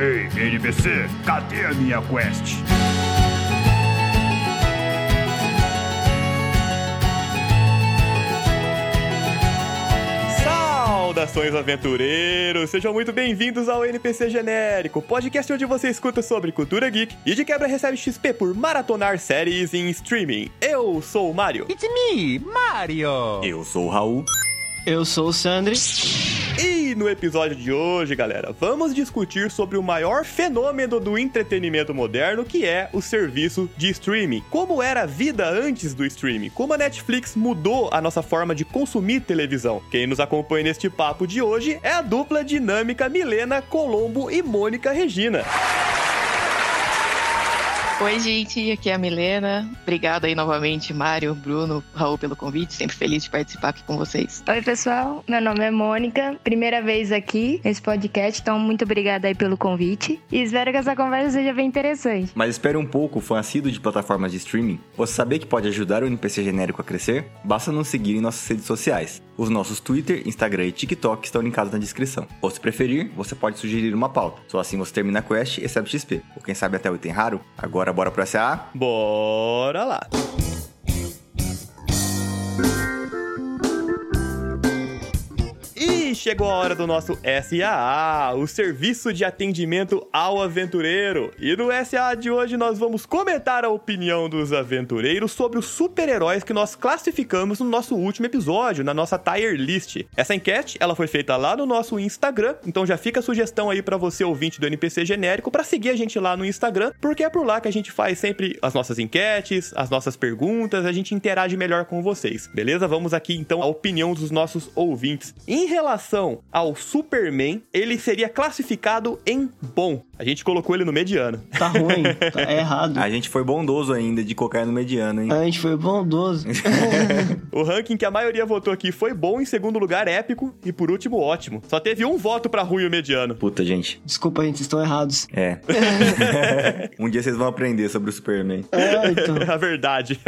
Ei, NPC, cadê a minha quest? Saudações aventureiros, sejam muito bem-vindos ao NPC Genérico, podcast onde você escuta sobre cultura geek e de quebra recebe XP por maratonar séries em streaming. Eu sou o Mario. It's me, Mario! Eu sou o Raul. Eu sou o Sandri. E no episódio de hoje, galera, vamos discutir sobre o maior fenômeno do entretenimento moderno, que é o serviço de streaming. Como era a vida antes do streaming? Como a Netflix mudou a nossa forma de consumir televisão? Quem nos acompanha neste papo de hoje é a dupla dinâmica Milena Colombo e Mônica Regina. Oi, gente, aqui é a Milena. Obrigada aí novamente, Mário, Bruno, Raul, pelo convite. Sempre feliz de participar aqui com vocês. Oi, pessoal. Meu nome é Mônica. Primeira vez aqui nesse podcast, então muito obrigada aí pelo convite. E espero que essa conversa seja bem interessante. Mas espere um pouco, fã assíduo de plataformas de streaming. Você sabia que pode ajudar o NPC genérico a crescer? Basta nos seguir em nossas redes sociais. Os nossos Twitter, Instagram e TikTok estão linkados na descrição. Ou se preferir, você pode sugerir uma pauta. Só assim você termina a quest e recebe XP. Ou quem sabe até o item raro. Agora bora pro SA? Bora lá! Chegou a hora do nosso SAA, o Serviço de Atendimento ao Aventureiro. E no SAA de hoje nós vamos comentar a opinião dos aventureiros sobre os super-heróis que nós classificamos no nosso último episódio, na nossa tier list. Essa enquete, ela foi feita lá no nosso Instagram, então já fica a sugestão aí para você ouvinte do NPC genérico para seguir a gente lá no Instagram, porque é por lá que a gente faz sempre as nossas enquetes, as nossas perguntas, a gente interage melhor com vocês. Beleza? Vamos aqui então à opinião dos nossos ouvintes. Em relação ao Superman, ele seria classificado em bom. A gente colocou ele no mediano. Tá ruim, tá é errado. A gente foi bondoso ainda de colocar no mediano, hein? A gente foi bondoso. o ranking que a maioria votou aqui foi bom, em segundo lugar épico e por último ótimo. Só teve um voto para ruim o mediano. Puta, gente. Desculpa, gente, vocês estão errados. É. um dia vocês vão aprender sobre o Superman. É, então. A verdade.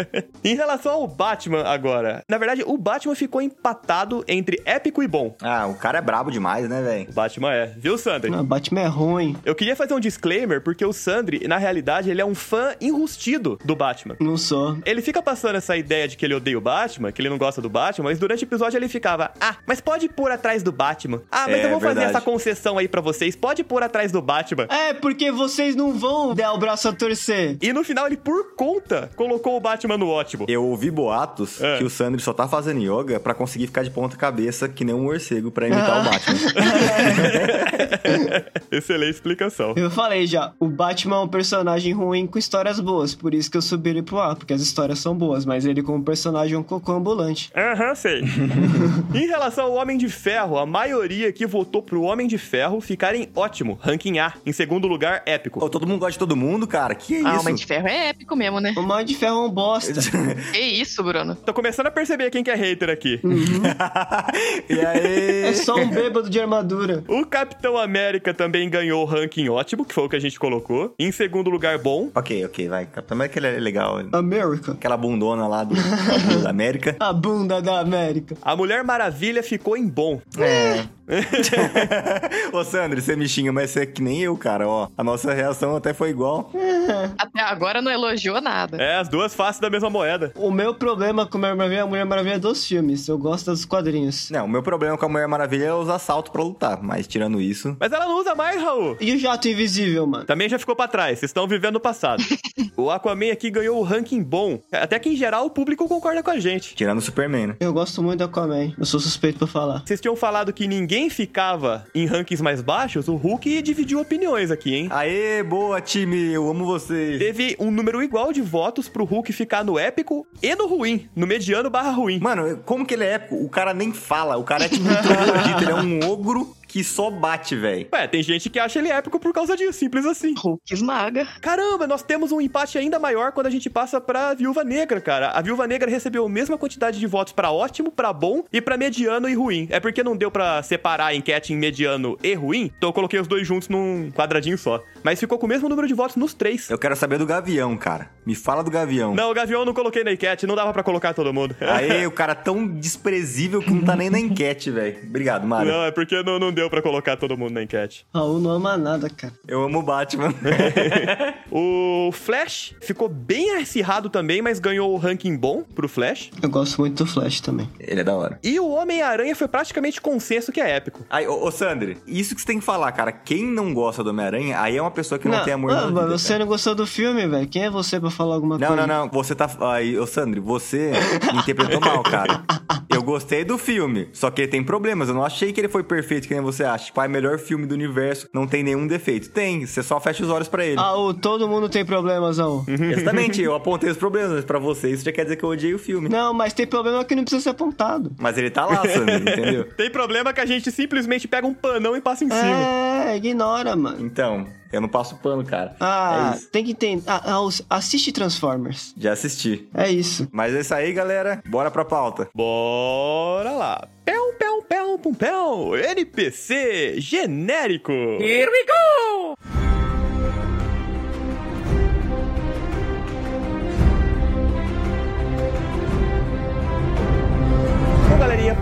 em relação ao Batman agora, na verdade o Batman ficou empatado entre épico e bom. Ah, o cara é brabo demais, né, velho? O Batman é. Viu, Sandri? Não, Batman é ruim. Eu queria fazer um disclaimer porque o Sandri, na realidade, ele é um fã enrustido do Batman. Não sou. Ele fica passando essa ideia de que ele odeia o Batman, que ele não gosta do Batman, mas durante o episódio ele ficava: Ah, mas pode pôr atrás do Batman. Ah, mas É, eu vou fazer verdade. essa concessão aí pra vocês. Pode pôr atrás do Batman. É, porque vocês não vão dar o braço a torcer. E no final ele, por conta, colocou o Batman no ótimo. Eu ouvi boatos É. que o Sandro só tá fazendo yoga pra conseguir ficar de ponta cabeça que nem um morcego pra imitar o Batman. Excelente explicação. Eu falei já, o Batman é um personagem ruim com histórias boas, por isso que eu subi ele pro ar, porque as histórias são boas, mas ele como personagem é um cocô ambulante. Aham, sei. em relação ao Homem de Ferro, a maioria que votou pro Homem de Ferro ficar em ótimo, ranking A. Em segundo lugar, épico. Ô, todo mundo gosta de todo mundo, cara. Que Ah, isso? Homem de Ferro é épico mesmo, né? O Mal de Ferro é um bosta. Que isso, Bruno? Tô começando a perceber quem que é hater aqui. e aí? É só um bêbado de armadura. O Capitão América também ganhou o ranking ótimo, que foi o que a gente colocou. Em segundo lugar, bom. Ok, ok, vai. Capitão América ele é legal. America. Aquela bundona lá do, da América. A bunda da América. A Mulher Maravilha ficou em bom. É. Ô, Sandro, você me xinga, mas você é que nem eu, cara, ó. A nossa reação até foi igual. Até agora não elogiou nada. É, as duas faces da mesma moeda. O meu problema com a Mulher Maravilha é a Mulher Maravilha dos filmes. Eu gosto dos quadrinhos. Não, o meu problema com a Mulher Maravilha é usar salto pra lutar, mas tirando isso... Mas ela não usa mais, Raul. E o Jato Invisível, mano? Também já ficou pra trás, vocês estão vivendo o passado. o Aquaman aqui ganhou o ranking bom. Até que em geral o público concorda com a gente. Tirando o Superman, né? Eu gosto muito do Aquaman. Eu sou suspeito pra falar. Vocês tinham falado que ninguém ficava em rankings mais baixos, o Hulk dividiu opiniões aqui, hein? Aê, boa, time, eu amo vocês. Teve um número igual de votos pro Hulk ficar no épico e no ruim, no mediano barra ruim. Mano, como que ele é épico? O cara nem fala, o cara é tipo um ele é um ogro que só bate, velho. Ué, tem gente que acha ele épico por causa disso, simples assim. Hulk esmaga. Caramba, nós temos um empate ainda maior quando a gente passa pra Viúva Negra, cara. A Viúva Negra recebeu a mesma quantidade de votos pra ótimo, pra bom e pra mediano e ruim. É porque não deu pra separar a enquete em mediano e ruim, então eu coloquei os dois juntos num quadradinho só. Mas ficou com o mesmo número de votos nos três. Eu quero saber do Gavião, cara. Me fala do Gavião. Não, o Gavião eu não coloquei na enquete, não dava pra colocar todo mundo. Aê, o cara tão desprezível que não tá nem na enquete, velho. Obrigado, Mário. Não, é porque não, não deu deu pra colocar todo mundo na enquete. Raul não ama nada, cara. Eu amo o Batman. O Flash ficou bem acirrado também, mas ganhou o ranking bom pro Flash. Eu gosto muito do Flash também. Ele é da hora. E o Homem-Aranha foi praticamente consenso que é épico. Aí, ô, ô Sandri, isso que você tem que falar, cara. Quem não gosta do Homem-Aranha, aí é uma pessoa que não, tem amor ah, na vida. mas você cara. não gostou do filme, velho. Quem é você pra falar alguma Não, coisa? não, não. Você tá. Aí, ô Sandri, você me interpretou mal, cara. Eu gostei do filme, só que ele tem problemas. Eu não achei que ele foi perfeito, que nem você acha. Tipo, ah, é o melhor filme do universo, não tem nenhum defeito. Tem, você só fecha os olhos pra ele. Raul, todo mundo tem problemas, Raul. Exatamente, eu apontei os problemas, mas pra você isso já quer dizer que eu odiei o filme. Não, mas tem problema que não precisa ser apontado. Mas ele tá lá, Sandri, entendeu? Tem problema que a gente simplesmente pega um panão e passa em cima. É, ignora, mano. Então, eu não passo pano, cara. Ah, É tem que entender. Ah, Raul, assiste Transformers. Já assisti. É isso. Mas é isso aí, galera. Bora pra pauta. Bora lá. Pel, pel, pel, pum, pel. NPC genérico. Here we go!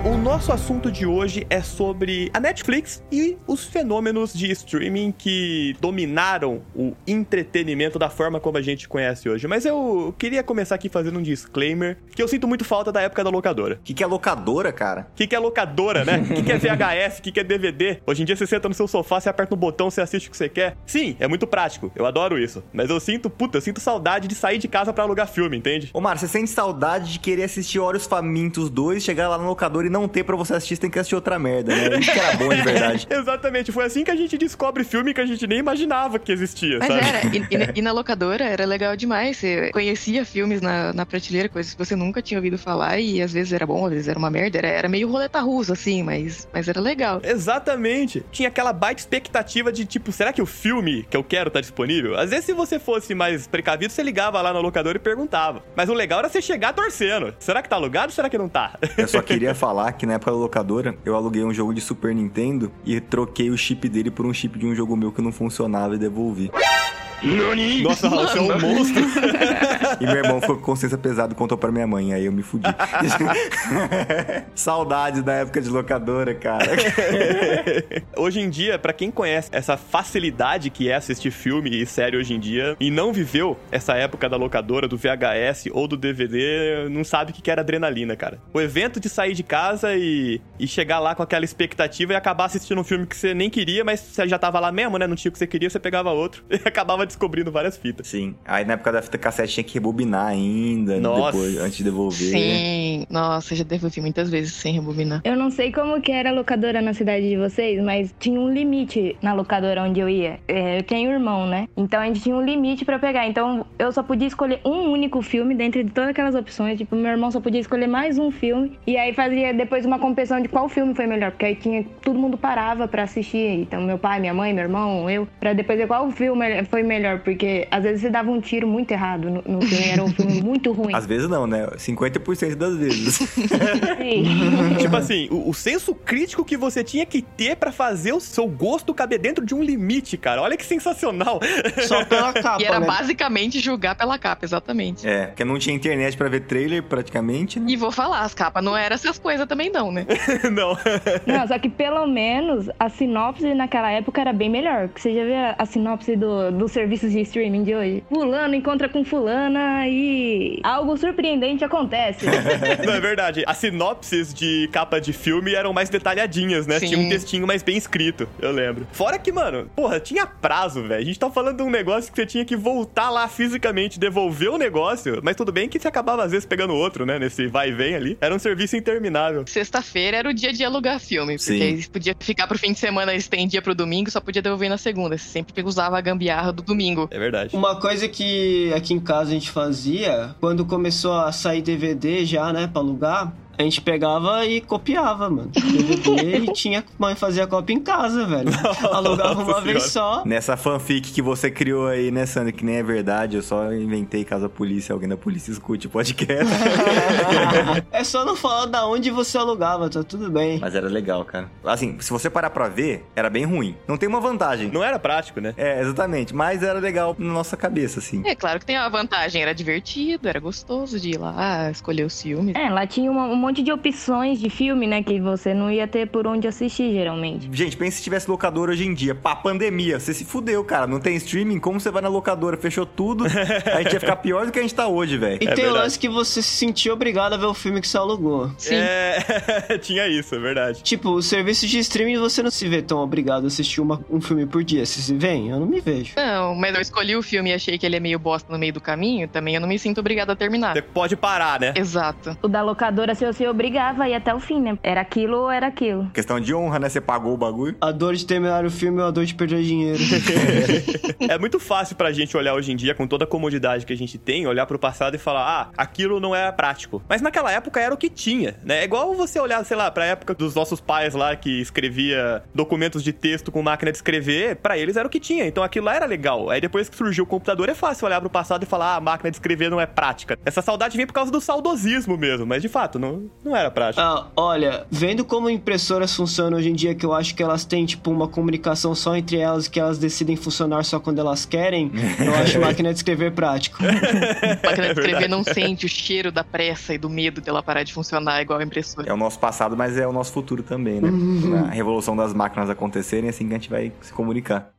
O nosso assunto de hoje é sobre a Netflix e os fenômenos de streaming que dominaram o entretenimento da forma como a gente conhece hoje. Mas eu queria começar aqui fazendo um disclaimer, que eu sinto muito falta da época da locadora. O que, que é locadora, cara? O que, que é locadora, né? O que, que é VHS? O que, que é DVD? Hoje em dia você senta no seu sofá, você aperta um botão, você assiste o que você quer. Sim, é muito prático. Eu adoro isso. Mas eu sinto, puta, eu sinto saudade de sair de casa pra alugar filme, entende? Ô, Mar, você sente saudade de querer assistir Olhos Famintos 2, chegar lá no locador e não ter pra você assistir, você tem que assistir outra merda, né? Isso que era bom de verdade. Exatamente, foi assim que a gente descobre filme que a gente nem imaginava que existia, Mas sabe? era, e, e na- e na locadora era legal demais. Você conhecia filmes na, na prateleira, coisas que você nunca tinha ouvido falar, e às vezes era bom, às vezes era uma merda. Era, era meio roleta russa, assim, mas, mas era legal. Exatamente. Tinha aquela baita expectativa de tipo, será que o filme que eu quero tá disponível? Às vezes, se você fosse mais precavido, você ligava lá na locadora e perguntava. Mas o legal era você chegar torcendo. Será que tá alugado ou será que não tá? Eu só queria falar que na época da locadora, eu aluguei um jogo de Super Nintendo e troquei o chip dele por um chip de um jogo meu que não funcionava e devolvi. Nossa, Raul, você é um monstro. E meu irmão ficou com consciência pesada e contou pra minha mãe, aí eu me fudi. Saudades da época de locadora, cara. hoje em dia, pra quem conhece essa facilidade que é assistir filme e série hoje em dia e não viveu essa época da locadora, do VHS ou do DVD, não sabe o que que era adrenalina, cara. O evento de sair de casa e, e chegar lá com aquela expectativa e acabar assistindo um filme que você nem queria, mas você já tava lá mesmo, né? Não tinha o que você queria, você pegava outro e acabava descobrindo várias fitas. Sim. Aí na época da fita cassete tinha que rebobinar ainda, Nossa. depois, antes de devolver. Sim, nossa, já devolvi muitas vezes sem rebobinar. Eu não sei como que era a locadora na cidade de vocês, mas tinha um limite na locadora onde eu ia. É, Eu tenho irmão, né? Então a gente tinha um limite pra pegar. Então eu só podia escolher um único filme dentro de todas aquelas opções. Tipo, meu irmão só podia escolher mais um filme. E aí fazia depois uma competição de qual filme foi melhor. Porque aí tinha. Todo mundo parava pra assistir. Então, meu pai, minha mãe, meu irmão, eu. Pra depois ver qual filme foi melhor. Porque às vezes você dava um tiro muito errado no, no filme. Era um filme muito ruim. Às vezes não, né? 50% das vezes. Sim. tipo assim, o, o senso crítico que você tinha que ter pra fazer o seu gosto caber dentro de um limite, cara. Olha que sensacional. Só pela capa, E era né? basicamente julgar pela capa, exatamente. é, porque não tinha internet pra ver trailer praticamente, né? E vou falar, as capas não eram essas coisas também não, né? não. Não, só que pelo menos a sinopse naquela época era bem melhor. Porque você já vê a, sinopse do, dos serviços de streaming de hoje? Fulano encontra com fulana e algo surpreendente acontece. Não, é verdade. As sinopses de capa de filme eram mais detalhadinhas, né? Sim. Tinha um textinho mais bem escrito, eu lembro. Fora que, mano, porra, tinha prazo, velho. A gente tá falando de um negócio que você tinha que voltar lá fisicamente, devolver o negócio, mas tudo bem que você acabava às vezes pegando outro, né? Nesse vai e vem ali. Era um serviço interminável. Sexta-feira era o dia de alugar filme, porque Sim. podia ficar pro fim de semana, estendia pro domingo, só podia devolver na segunda. Você sempre usava a gambiarra do domingo. É verdade. Uma coisa que aqui em casa a gente fazia, quando começou a sair DVD já, né, pra alugar, a gente pegava e copiava, mano. DVD e tinha mãe fazia cópia em casa, velho. Alugava uma vez só. Nessa fanfic que você criou aí, né, Sandra? Que nem é verdade, eu só inventei caso a polícia, alguém da polícia escute o podcast. é só não falar da onde você alugava, tá tudo bem. Mas era legal, cara. Assim, se você parar pra ver, era bem ruim. Não tem uma vantagem. Não era prático, né? É, exatamente. Mas era legal na nossa cabeça, assim. É claro que tem uma vantagem, era divertido, era gostoso de ir lá, escolher os filmes. é, lá tinha uma- um monte monte de opções de filme, né? Que você não ia ter por onde assistir, geralmente. Gente, pensa se tivesse locadora hoje em dia. Pá, pandemia. Você se fudeu, cara. Não tem streaming. Como você vai na locadora? Fechou tudo. A gente ia ficar pior do que a gente tá hoje, velho. E É tem o verdade. lance que você se sentiu obrigado a ver o filme que você alugou. Sim. É, tinha isso, é verdade. Tipo, o serviço de streaming você não se vê tão obrigado a assistir uma- um filme por dia. Se se vem, eu não me vejo. Não, mas eu escolhi o filme e achei que ele é meio bosta no meio do caminho, também eu não me sinto obrigada a terminar. Você pode parar, né? Exato. O da locadora, se você obrigava a ir até o fim, né? Era aquilo ou era aquilo. Questão de honra, né? Você pagou o bagulho. A dor de terminar o filme ou a dor de perder dinheiro. É muito fácil pra gente olhar hoje em dia, com toda a comodidade que a gente tem, olhar pro passado e falar, ah, aquilo não era prático. Mas naquela época era o que tinha, né? É igual você olhar, sei lá, pra época dos nossos pais lá que escrevia documentos de texto com máquina de escrever, pra eles era o que tinha. Então aquilo lá era legal. Aí depois que surgiu o computador, é fácil olhar pro passado e falar, ah, a máquina de escrever não é prática. Essa saudade vem por causa do saudosismo mesmo, mas de fato, não, não era prático. Ah, olha, vendo como impressoras funcionam hoje em dia, que eu acho que elas têm, tipo, uma comunicação só entre elas, que elas decidem funcionar só quando elas querem, eu acho máquina de escrever prático. A máquina de escrever verdade. não sente o cheiro da pressa e do medo dela parar de funcionar igual a impressora. É o nosso passado, mas é o nosso futuro também, né? Na revolução das máquinas acontecerem, é assim que a gente vai se comunicar.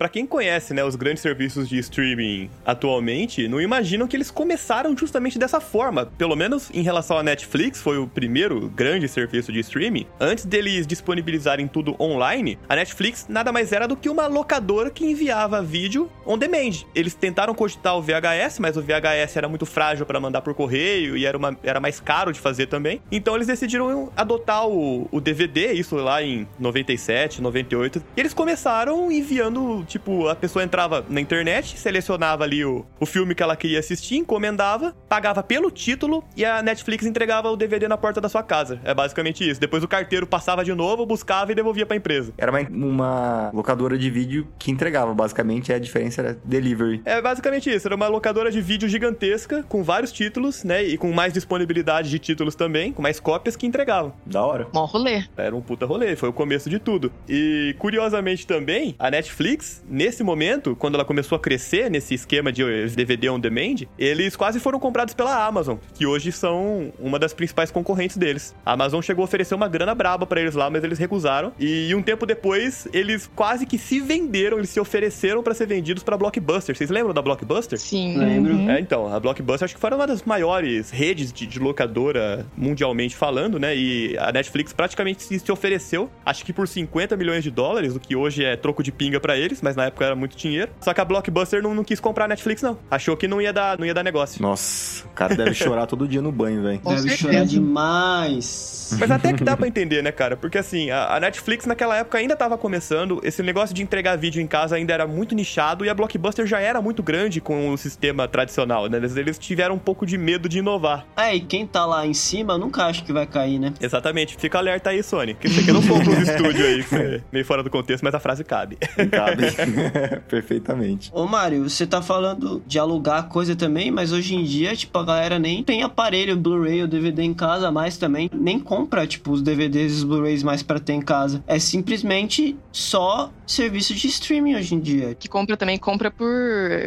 Pra quem conhece, né, os grandes serviços de streaming atualmente, não imaginam que eles começaram justamente dessa forma. Pelo menos em relação à Netflix, foi o primeiro grande serviço de streaming. Antes deles disponibilizarem tudo online, a Netflix nada mais era do que uma locadora que enviava vídeo on demand. Eles tentaram cogitar o VHS, mas o VHS era muito frágil para mandar por correio e era, uma, era mais caro de fazer também. Então eles decidiram adotar o, o DVD, isso lá em 97, 98. E eles começaram enviando, tipo, a pessoa entrava na internet, selecionava ali o, o filme que ela queria assistir, encomendava, pagava pelo título e a Netflix entregava o DVD na porta da sua casa. É basicamente isso. Depois o carteiro passava de novo, buscava e devolvia pra empresa. Era uma, uma locadora de vídeo que entregava, basicamente, a diferença era delivery. É basicamente isso, era uma locadora de vídeo gigantesca, com vários títulos, né? E com mais disponibilidade de títulos também, com mais cópias que entregavam. Da hora. Mó rolê. Era um puta rolê, foi o começo de tudo. E curiosamente também, a Netflix, nesse momento, quando ela começou a crescer nesse esquema de DVD on demand, eles quase foram comprados pela Amazon, que hoje são uma das principais concorrentes deles. A Amazon chegou a oferecer uma grana braba pra eles lá, mas eles recusaram. E um tempo depois, eles quase que se venderam, eles se ofereceram pra ser vendidos pra Blockbuster. Vocês lembram da Blockbuster? Sim. Lembro. É, então, a Blockbuster acho que foi uma das maiores redes de, de locadora mundialmente falando, né? E a Netflix praticamente se, se ofereceu, acho que por 50 milhões de dólares, o que hoje é troco de pinga pra eles, mas na época era muito dinheiro. Só que a Blockbuster não, não quis comprar a Netflix, não. Achou que não ia dar, não ia dar negócio. Nossa, o cara deve chorar todo dia no banho, velho. Deve certeza. chorar demais. Mas até que dá pra entender, né, cara? Porque assim, a, a Netflix naquela época ainda tava começando, esse negócio de entregar vídeo em casa ainda era muito nichado e a Blockbuster já era muito grande com o sistema tradicional, né? Eles, eles tiveram um pouco de medo de inovar. É, e quem tá lá em cima, nunca acho que vai cair, né? Exatamente. Fica alerta aí, Sony. Que isso aqui não compra os estúdios aí, você- meio fora do contexto, mas a frase cabe. Cabe. Perfeitamente. Ô Mário, você tá falando de alugar coisa também, mas hoje em dia, tipo, a galera nem tem aparelho Blu-ray ou DVD em casa mais também. Nem compra, tipo, os DVDs e os Blu-rays mais pra ter em casa. É simplesmente só serviço de streaming hoje em dia. Que compra também, compra por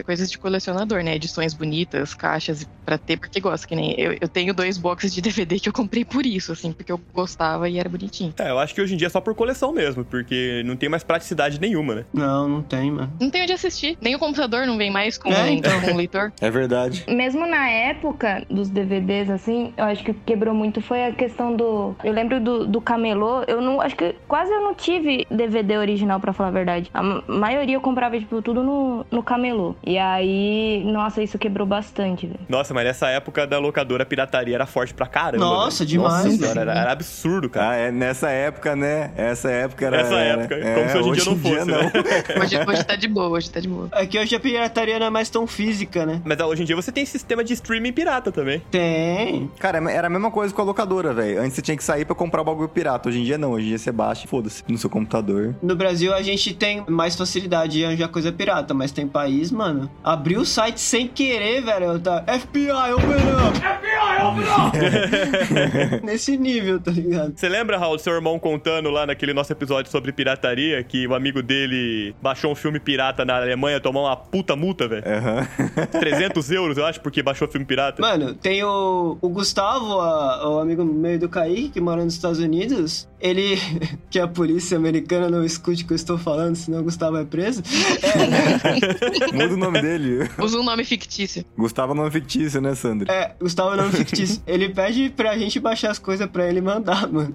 coisas de colecionador, né? Edições bonitas, caixas pra ter, porque gosta. Que nem eu, eu tenho dois boxes de DVD que eu comprei por isso, assim, porque eu gostava e era bonitinho. É, eu acho que hoje em dia é só por coleção mesmo, porque não tem mais praticidade nenhuma, né? Não, não tem, mano. Não tem onde assistir. Nem o computador não vem mais com, É, então. com o leitor. É verdade. Mesmo na época dos DVDs, assim, eu acho que o que quebrou muito foi a questão do. Eu lembro do, do camelô, eu não. Acho que quase eu não tive DVD original, pra falar a verdade. A ma- maioria eu comprava, tipo, tudo no, no camelô. E aí, nossa, isso quebrou bastante, velho. Nossa, mas nessa época da locadora a pirataria era forte pra caramba. Nossa, velho. demais. Nossa senhora, era, era absurdo, cara. Ah, é nessa época, né? Essa época era. Essa época, é, como se hoje em dia não fosse, não. né? Hoje, hoje tá de boa, hoje tá de boa. É que hoje a pirataria não é mais tão física, né? Mas hoje em dia você tem sistema de streaming pirata também. Tem. Cara, era a mesma coisa com a locadora, velho. Antes você tinha que sair pra comprar o bagulho pirata. Hoje em dia não. Hoje em dia você baixa e foda-se no seu computador. No Brasil a gente tem mais facilidade de arranjar coisa pirata, mas tem país, mano. Abriu o site sem querer, velho. Tá FBI, open up! FBI, open up! Nesse nível, tá ligado? Você lembra, Raul, seu irmão contando lá naquele nosso episódio sobre pirataria que o amigo dele baixou um filme pirata na Alemanha, tomou uma puta multa, velho? Aham. 300 euros, eu acho, porque baixou filme pirata. Mano, tem o, o Gustavo, a- o amigo meio do Kaique, que mora nos Estados Unidos. Ele, que a polícia americana não escute o que eu estou falando, senão o Gustavo é preso. Muda o nome dele. Usa um nome fictício. Gustavo é nome fictício, né, Sandro? É, Gustavo é nome fictício. Ele pede pra gente baixar as coisas pra ele mandar, mano.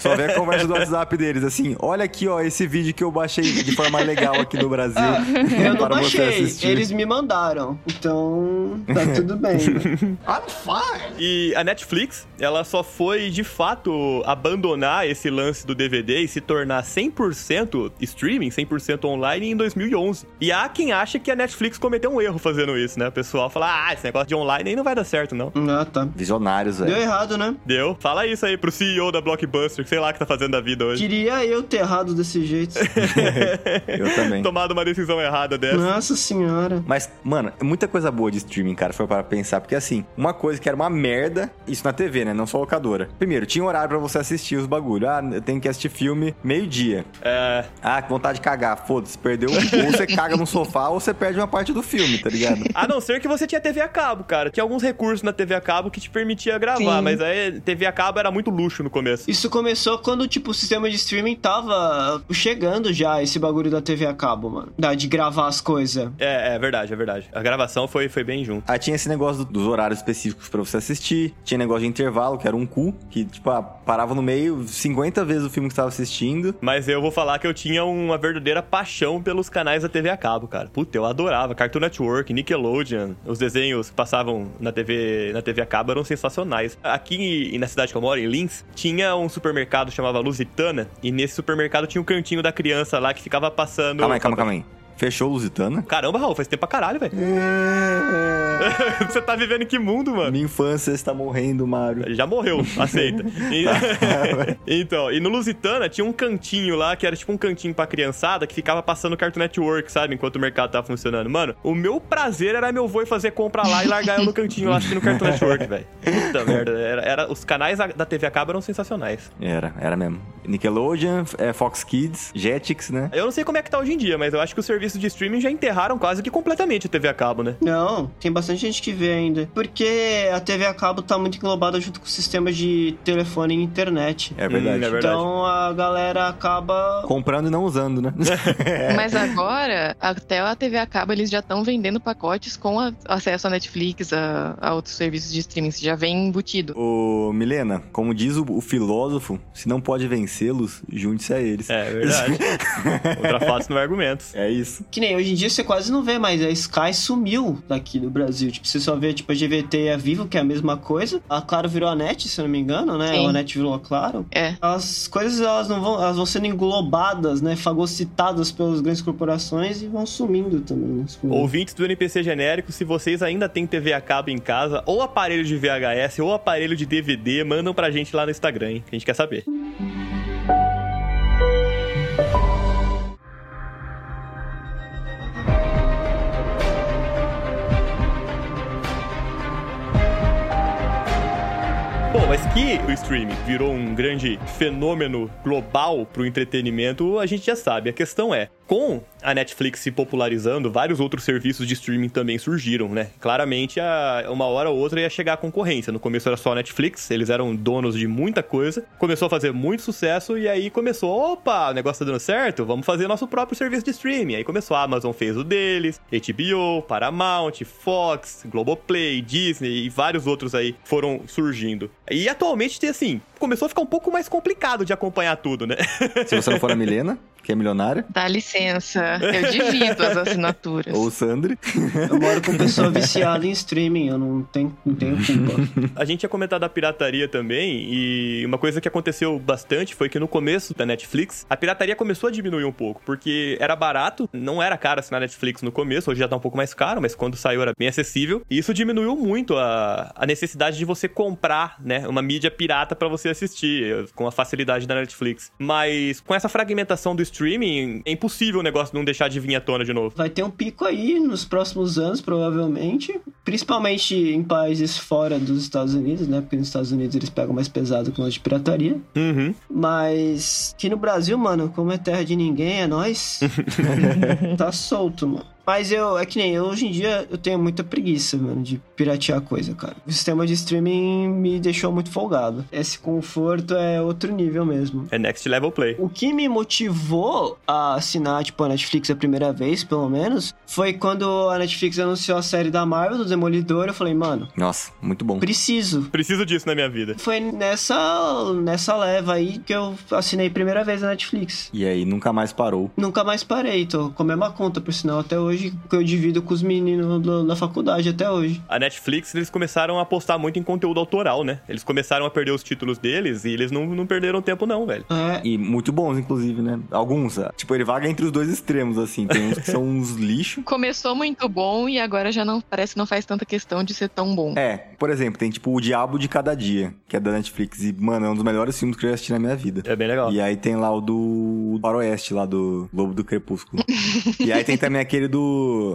Só vê a conversa do WhatsApp deles, assim, olha aqui, ó, esse vídeo que eu baixei de forma legal aqui no Brasil. Eu não baixei, eles me mandaram. Então, tá tudo bem. né? E a Netflix, ela só foi de fato abandonar esse lance do DVD e se tornar 100% streaming, 100% online em 2011. E há quem acha que a Netflix cometeu um erro fazendo isso, né? O pessoal fala: "Ah, esse negócio de online aí não vai dar certo não". Ah, tá. Visionários, Deu velho. errado, né? Deu? Fala isso aí pro CEO da Blockbuster, que sei lá que tá fazendo da vida hoje. Queria eu ter errado desse jeito. Eu também. Tomado uma decisão errada dessa. Nossa senhora. Mas, mano, é muita coisa boa de streaming, cara, foi para pensar. Porque, assim, uma coisa que era uma merda, isso na TV, né? Não só locadora. Primeiro, tinha horário pra você assistir os bagulho. Ah, eu tenho que assistir filme meio-dia. É, Ah, que vontade de cagar. Foda-se, perdeu. ou você caga no sofá ou você perde uma parte do filme, tá ligado? A não ser que você tinha TV a cabo, cara. Tinha alguns recursos na TV a cabo que te permitia gravar, Sim. mas aí TV a cabo era muito luxo no começo. Isso começou quando, tipo, o sistema de streaming tava chegando já, esse bagulho da TV a cabo, mano. Da, de gravar as coisas. É, é verdade, é verdade. A gravação foi, foi bem junto. Aí tinha esse negócio do- dos horários específicos pra você assistir. Tinha negócio de intervalo, que era um cu, que, tipo, ah, parava no meio 50 vezes o filme que você tava assistindo. Mas eu vou falar que eu tinha uma verdadeira paixão pelos canais da TV a cabo, cara. Puta, eu adorava. Cartoon Network, Nickelodeon, os desenhos que passavam na TV, na TV a cabo eram sensacionais. Aqui na cidade que eu moro, em Lins, tinha um supermercado chamado Lusitana, e nesse supermercado tinha um cantinho da criança lá que ficava passando... Calma aí, calma, calma aí. Fechou Lusitana? Caramba, Raul, faz tempo pra caralho, velho. Você tá vivendo em que mundo, mano? Minha infância está morrendo, Mário. Ele já morreu, aceita. Então, e no Lusitana tinha um cantinho lá, que era tipo um cantinho pra criançada, que ficava passando Cartoon Network, sabe? Enquanto o mercado tava funcionando. Mano, o meu prazer era meu vô ir fazer compra lá e largar eu no cantinho lá assistindo Cartoon Network, velho. Puta merda. Era, era- os canais da- da TV a cabo eram sensacionais. Era, era mesmo. Nickelodeon, é, Fox Kids, Jetix, né? Eu não sei como é que tá hoje em dia, mas eu acho que os serviços de streaming já enterraram quase que completamente a TV a cabo, né? Não, tem bastante gente que vê ainda. Porque a TV a cabo tá muito englobada junto com o sistema de telefone e internet. É verdade. Hum, é verdade. Então a galera acaba. Comprando e não usando, né? Mas agora, até a TV a cabo, eles já estão vendendo pacotes com a- acesso a Netflix, a, a outros serviços de streaming. Isso já vem embutido. Ô, Milena, como diz o, o filósofo, se não pode vencê-los, junte-se a eles. É verdade. Contra fatos não argumentos. É isso. Que nem hoje em dia você quase não vê mais. A Sky sumiu daqui do Brasil. Tipo, você só vê tipo a GVT e a Vivo, que é a mesma coisa. A Claro virou a NET, se eu não me engano, né? Sim. A NET virou a Claro. É. As coisas elas não vão, elas vão sendo englobadas, né? Fagocitadas pelas grandes corporações e vão sumindo também. Né? Ouvintes do NPC genérico, se vocês ainda têm TV a cabo em casa, ou aparelho de VHS, ou aparelho de DVD, mandam pra gente lá no Instagram, hein? Que a gente quer saber. Bom, que o streaming virou um grande fenômeno global pro entretenimento, a gente já sabe. A questão é, com a Netflix se popularizando, vários outros serviços de streaming também surgiram, né? Claramente, a- uma hora ou outra ia chegar a concorrência. No começo era só a Netflix, eles eram donos de muita coisa. Começou a fazer muito sucesso e aí começou, opa, o negócio tá dando certo, vamos fazer nosso próprio serviço de streaming. Aí começou a Amazon fez o deles, HBO, Paramount, Fox, Globoplay, Disney e vários outros aí foram surgindo. E atualmente tem assim, começou a ficar um pouco mais complicado de acompanhar tudo, né? Se você não for a Milena, que é milionária, Dá licença, eu divido as assinaturas. ou o Sandri, Eu moro com pessoa viciada em streaming, eu não tenho, não tenho culpa. A gente tinha comentado da pirataria também, e uma coisa que aconteceu bastante foi que no começo da Netflix, a pirataria começou a diminuir um pouco, porque era barato, não era caro assinar Netflix no começo, hoje já tá um pouco mais caro, mas quando saiu era bem acessível, e isso diminuiu muito a, a necessidade de você comprar, né, uma mídia pirata pra você assistir, com a facilidade da Netflix. Mas com essa fragmentação do streaming, é impossível o negócio não deixar de vir à tona de novo. Vai ter um pico aí nos próximos anos, provavelmente. Principalmente em países fora dos Estados Unidos, né? Porque nos Estados Unidos eles pegam mais pesado com de pirataria. Uhum. Mas aqui no Brasil, mano, como é terra de ninguém, é nós. tá solto, mano. Mas eu, é que nem eu, hoje em dia, eu tenho muita preguiça, mano, de piratear coisa, cara. O sistema de streaming me deixou muito folgado. Esse conforto é outro nível mesmo. É next level play. O que me motivou a assinar, tipo, a Netflix a primeira vez, pelo menos, foi quando a Netflix anunciou a série da Marvel, do Demolidor, eu falei, mano, Nossa, muito bom. preciso. Preciso disso na minha vida. Foi nessa, nessa leva aí que eu assinei a primeira vez a Netflix. E aí, nunca mais parou. Nunca mais parei, tô com a mesma conta, por sinal, até hoje, que eu divido com os meninos do- da faculdade até hoje. A Netflix, eles começaram a apostar muito em conteúdo autoral, né? Eles começaram a perder os títulos deles e eles não, não perderam tempo não, velho. É, E muito bons, inclusive, né? Alguns. ah, Tipo, ele vaga entre os dois extremos, assim. Tem uns que são uns lixo. Começou muito bom e agora já não parece que não faz tanta questão de ser tão bom. É, por exemplo, tem tipo O Diabo de Cada Dia, que é da Netflix. E, mano, é um dos melhores filmes que eu já assisti na minha vida. É bem legal. E aí tem lá o do Faroeste, lá do Lobo do Crepúsculo. e aí tem também aquele do.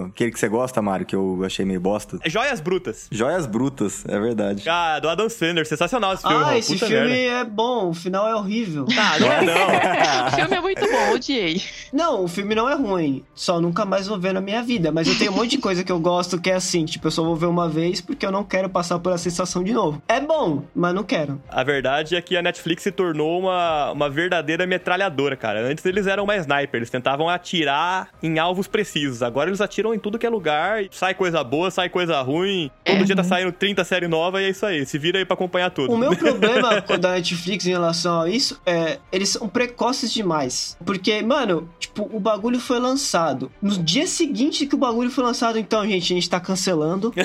Aquele que você gosta, Mário, que eu achei meio bosta. Joias Brutas. Joias Brutas, é verdade. Ah, do Adam Sandler. Sensacional esse filme. ah, esse Puta filme merda. é bom, o final é horrível. Ah, não é não. O filme é muito bom, odiei. Não, o filme não é ruim. Só nunca mais vou ver na minha vida. Mas eu tenho um monte de coisa que eu gosto que é assim, tipo, eu só vou ver uma vez porque eu não quero passar por essa sensação de novo. É bom, mas não quero. A verdade é que a Netflix se tornou uma, uma verdadeira metralhadora, cara. Antes eles eram mais sniper, eles tentavam atirar em alvos precisos. Agora eles atiram em tudo que é lugar, sai coisa boa, sai coisa ruim. Todo É. dia tá saindo 30 série nova e é isso aí. Se vira aí pra acompanhar tudo. O meu problema da Netflix em relação a isso é eles são precoces demais. Porque, mano, tipo, o bagulho foi lançado. No dia seguinte que o bagulho foi lançado, então, gente, a gente tá cancelando.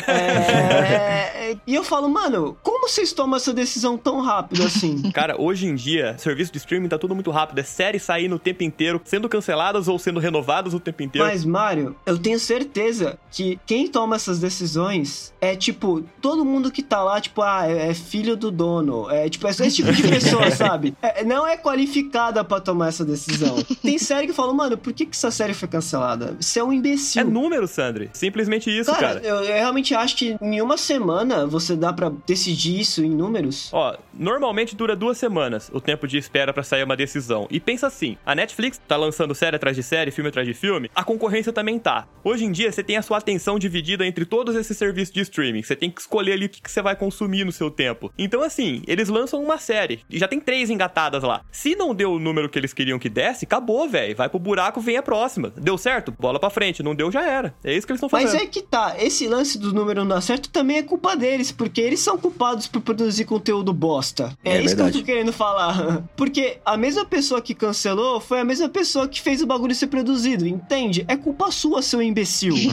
É, é, e eu falo, mano, como vocês tomam essa decisão tão rápido assim? Cara, hoje em dia, serviço de streaming tá tudo muito rápido. É série saindo o tempo inteiro, sendo canceladas ou sendo renovadas o tempo inteiro. Mas, Mário, eu tenho certeza que quem toma essas decisões é, tipo, todo mundo que tá lá, tipo, ah, é é filho do dono. É, tipo, é esse tipo de pessoa, sabe? É, não é qualificada pra tomar essa decisão. Tem série que fala, mano, por que, que essa série foi cancelada? Você é um imbecil. É número, Sandri. Simplesmente isso, Cara, cara. Eu, eu realmente acho que em uma semana você dá pra decidir isso em números. Ó, normalmente dura duas semanas o tempo de espera pra sair uma decisão. E pensa assim, a Netflix tá lançando série atrás de série, filme atrás de filme, a concorrência também tá. Hoje em dia, você tem a sua atenção dividida entre todos esses serviços de streaming. Você tem que escolher ali o que, que você vai consumir no seu tempo. Então, assim, eles lançam uma série e já tem três engatadas lá. Se não deu o número que eles queriam que desse, acabou, velho. Vai pro buraco, vem a próxima. Deu certo? Bola pra frente. Não deu, já era. É isso que eles estão fazendo. Mas é que tá, esse lance do número não dar certo também é culpa deles, porque eles são culpados por produzir conteúdo bosta. É, É isso que eu verdade. tô querendo falar. Porque a mesma pessoa que cancelou foi a mesma pessoa que fez o bagulho ser produzido, entende? É culpa sua, seu imbecil.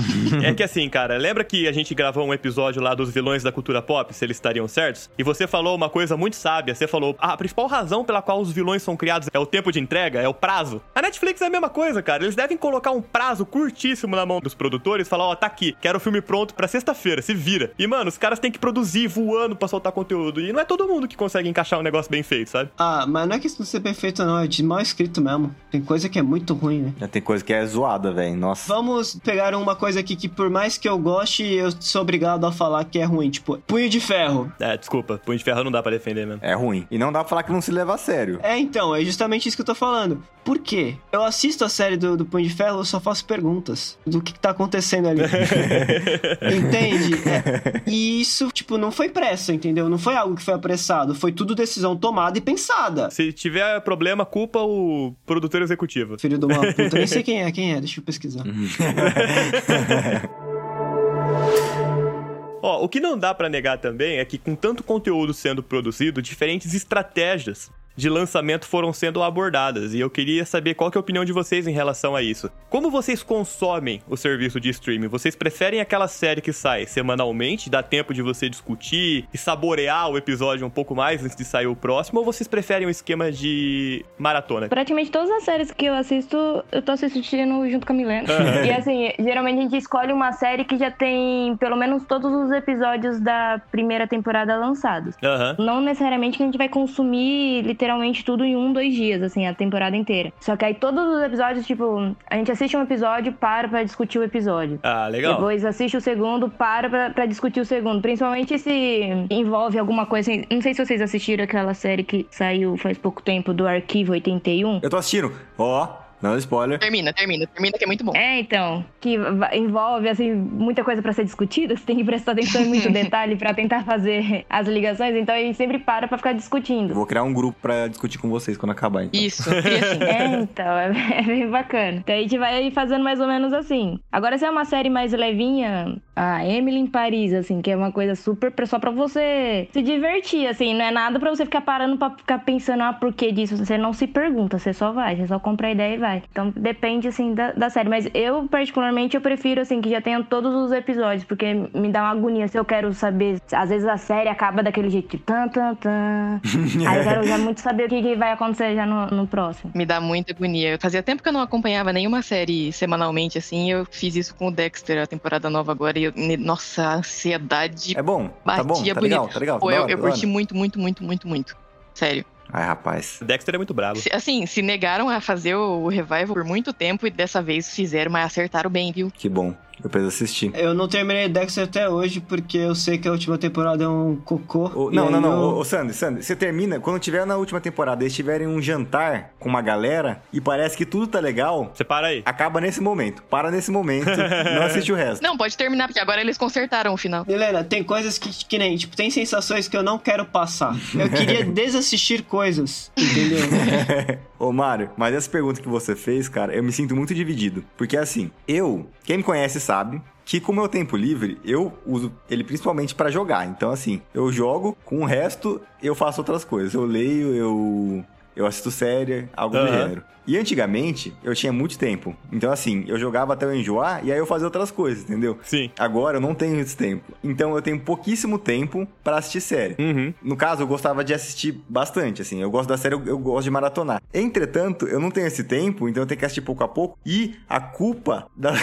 É que assim, cara, lembra que a gente gravou um episódio lá dos vilões da cultura pop, se eles estariam certos? E você falou uma coisa muito sábia. Você falou, "Ah, a principal razão pela qual os vilões são criados é o tempo de entrega, é o prazo. A Netflix é a mesma coisa, cara. Eles devem colocar um prazo curtíssimo na mão dos produtores e falar, ó, tá aqui, quero o filme pronto pra sexta-feira, se vira. E, mano, os caras têm que produzir voando pra soltar conteúdo. E não é todo mundo que consegue encaixar um negócio bem feito, sabe? ah, mas não é questão de ser perfeito, não, é de mal escrito mesmo. Tem coisa que é muito ruim, né? Já tem coisa que é zoada, velho. Nossa. Vamos pegar uma coisa aqui que, por mais que eu goste, eu sou obrigado a falar que é ruim. Tipo, punho de ferro. É, desculpa, punho de ferro não dá pra defender mesmo. É ruim. E não dá pra falar que não se leva a sério. É, então, é justamente isso que eu tô falando. Por quê? Eu assisto a série do, do Punho de Ferro, eu só faço perguntas do que, que tá acontecendo ali. Entende? É. E isso, tipo, não foi pressa, entendeu? Não foi algo que foi apressado. Foi tudo decisão tomada e pensada. Se tiver problema, culpa o produtor executivo. Filho de uma puta. Nem sei quem é, quem é, deixa eu pesquisar. Ó, o que não dá pra negar também é que com tanto conteúdo sendo produzido, diferentes estratégias de lançamento foram sendo abordadas, e eu queria saber qual que é a opinião de vocês em relação a isso. Como vocês consomem o serviço de streaming? Vocês preferem aquela série que sai semanalmente, dá tempo de você discutir e saborear o episódio um pouco mais antes de sair o próximo, ou vocês preferem um esquema de maratona? Praticamente todas as séries que eu assisto, eu tô assistindo junto com a Milena. E assim, geralmente a gente escolhe uma série que já tem pelo menos todos os episódios da primeira temporada lançados. Aham. Não necessariamente que a gente vai consumir literalmente tudo em um, dois dias, assim, a temporada inteira. Só que aí todos os episódios, tipo, a gente assiste um episódio, para pra discutir o episódio. Ah, legal. Depois assiste o segundo, para pra, pra discutir o segundo. Principalmente se envolve alguma coisa assim. Não sei se vocês assistiram aquela série que saiu faz pouco tempo do Arquivo 81. Eu tô assistindo. Ó, não spoiler. Termina, termina, termina que é muito bom. É, então, que envolve assim muita coisa pra ser discutida, você tem que prestar atenção em muito detalhe pra tentar fazer as ligações, então a gente sempre para pra ficar discutindo. Vou criar um grupo pra discutir com vocês quando acabar, então. Isso, assim. É, então, é, é bem bacana. Então a gente vai fazendo mais ou menos assim. Agora, se é uma série mais levinha, a Emily em Paris, assim, que é uma coisa super só pra você se divertir, assim, não é nada pra você ficar parando pra ficar pensando, ah, por que disso? Você não se pergunta, você só vai, você só compra a ideia e vai. Então depende, assim, da, da série. Mas eu, particularmente, eu prefiro, assim, que já tenha todos os episódios, porque me dá uma agonia se eu quero saber. Às vezes a série acaba daquele jeito, tipo, tan, tan, tan. Aí eu quero já muito saber o que, que vai acontecer já no, no próximo. Me dá muita agonia. Fazia tempo que eu não acompanhava nenhuma série semanalmente, assim. Eu fiz isso com o Dexter, a temporada nova agora. E eu, nossa, a ansiedade É bom, tá batia bom, tá bonito. legal, tá legal. Pô, da eu, eu hora. curti muito, muito, muito, muito, muito. Sério. Ai, rapaz. Dexter é muito brabo. Se- Assim, se negaram a fazer o, o revival por muito tempo e dessa vez fizeram, mas acertaram bem, viu? Que bom. Eu preciso assistir. Eu não terminei Dexter até hoje porque eu sei que a última temporada é um cocô. E não, aí não, não. eu- Ô, ô, Sandy, Sandy, você termina. Quando tiver na última temporada, eles tiverem um jantar com uma galera e parece que tudo tá legal, Você para aí. acaba nesse momento. Para nesse momento. não assiste o resto. Não, pode terminar, porque agora eles consertaram o final. Helena, tem coisas que, que nem, tipo, tem sensações que eu não quero passar. Eu queria desassistir coisas, entendeu? Ô, Mário, mas essa pergunta que você fez, cara, eu me sinto muito dividido. Porque assim, eu, quem me conhece sabe que com o meu tempo livre, eu uso ele principalmente pra jogar. Então, assim, eu jogo, com o resto, eu faço outras coisas. Eu leio, eu. Eu assisto série, algo do Aham. gênero. E antigamente, eu tinha muito tempo. Então, assim, eu jogava até eu enjoar e aí eu fazia outras coisas, entendeu? Sim. Agora eu não tenho esse tempo. Então eu tenho pouquíssimo tempo pra assistir série. Uhum. No caso, eu gostava de assistir bastante, assim. Eu gosto da série, eu, eu gosto de maratonar. Entretanto, eu não tenho esse tempo, então eu tenho que assistir pouco a pouco. E a culpa da...